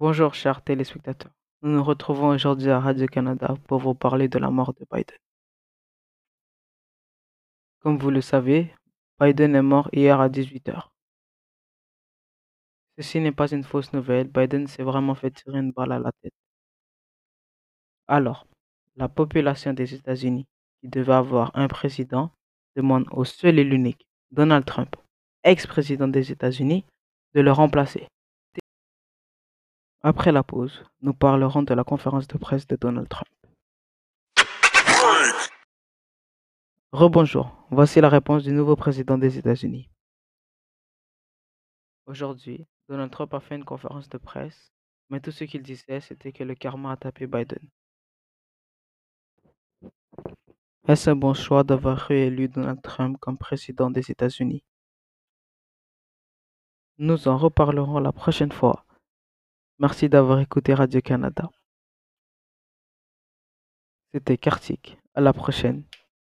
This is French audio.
Bonjour chers téléspectateurs, nous nous retrouvons aujourd'hui à Radio-Canada pour vous parler de la mort de Biden. Comme vous le savez, Biden est mort hier à 18 heures. Ceci n'est pas une fausse nouvelle, Biden s'est vraiment fait tirer une balle à la tête. Alors, la population des États-Unis, qui devait avoir un président, demande au seul et l'unique Donald Trump, ex-président des États-Unis, de le remplacer. Après la pause, nous parlerons de la conférence de presse de Donald Trump. Rebonjour, voici la réponse du nouveau président des États-Unis. Aujourd'hui, Donald Trump a fait une conférence de presse, mais tout ce qu'il disait, c'était que le karma a tapé Biden. Est-ce un bon choix d'avoir réélu Donald Trump comme président des États-Unis? Nous en reparlerons la prochaine fois. Merci d'avoir écouté Radio-Canada. C'était Kartik. À la prochaine.